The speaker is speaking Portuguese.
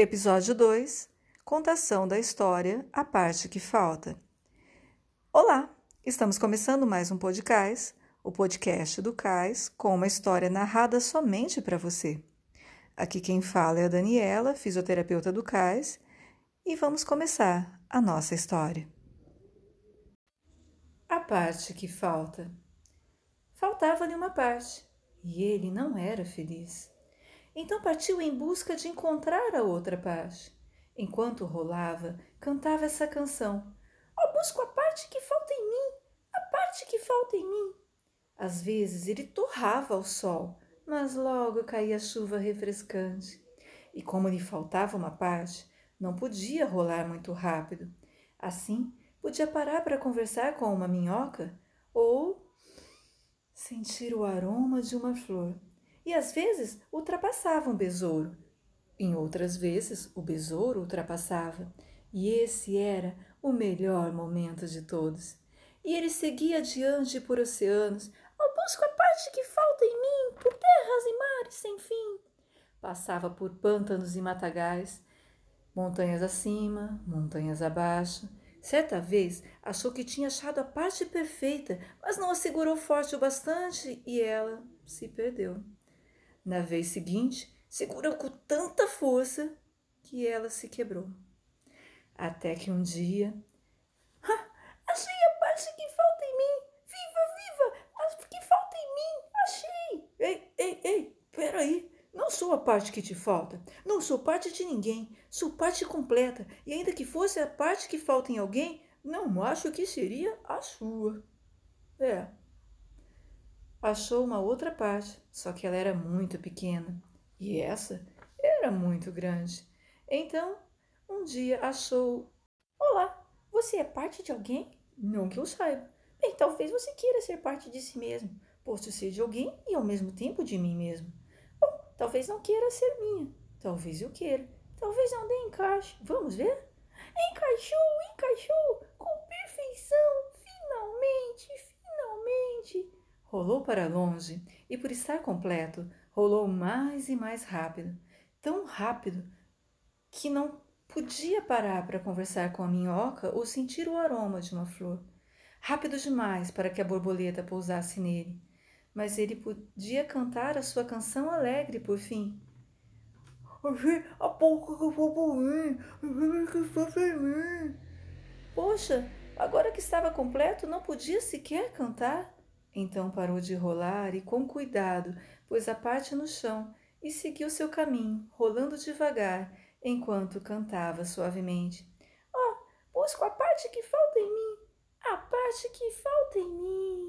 Episódio 2 Contação da história A parte que falta. Olá, estamos começando mais um podcast, o podcast do Cais, com uma história narrada somente para você. Aqui quem fala é a Daniela, fisioterapeuta do Cais, e vamos começar a nossa história. A parte que falta. Faltava-lhe uma parte, e ele não era feliz. Então partiu em busca de encontrar a outra parte. Enquanto rolava, cantava essa canção: Oh, busco a parte que falta em mim, a parte que falta em mim. Às vezes ele torrava ao sol, mas logo caía a chuva refrescante. E como lhe faltava uma parte, não podia rolar muito rápido. Assim, podia parar para conversar com uma minhoca ou sentir o aroma de uma flor e às vezes ultrapassava um besouro. Em outras vezes, o besouro ultrapassava, e esse era o melhor momento de todos. E ele seguia adiante por oceanos, eu busco a parte que falta em mim, por terras e mares sem fim. Passava por pântanos e matagais, montanhas acima, montanhas abaixo. Certa vez achou que tinha achado a parte perfeita, mas não a segurou forte o bastante e ela se perdeu. Na vez seguinte, segurou com tanta força que ela se quebrou. Até que um dia. Ah, achei a parte que falta em mim! Viva, viva! A que falta em mim! Achei! Ei, ei, ei! Peraí! Não sou a parte que te falta. Não sou parte de ninguém. Sou parte completa. E ainda que fosse a parte que falta em alguém, não acho que seria a sua. É, achou uma outra parte, só que ela era muito pequena e essa era muito grande. Então, um dia achou: Olá, você é parte de alguém? Não que eu saiba. Bem, talvez você queira ser parte de si mesmo. Posso ser de alguém e ao mesmo tempo de mim mesmo. Bom, talvez não queira ser minha. Talvez eu queira. Talvez não dê encaixe. Vamos ver? Encaixou, encaixou! Com perfeição! Rolou para longe e, por estar completo, rolou mais e mais rápido, tão rápido que não podia parar para conversar com a minhoca ou sentir o aroma de uma flor. Rápido demais para que a borboleta pousasse nele, mas ele podia cantar a sua canção alegre por fim. A pouco que eu vou morrer, que feliz. Poxa, agora que estava completo, não podia sequer cantar. Então parou de rolar e, com cuidado, pôs a parte no chão e seguiu seu caminho, rolando devagar, enquanto cantava suavemente. Oh, busco a parte que falta em mim, a parte que falta em mim.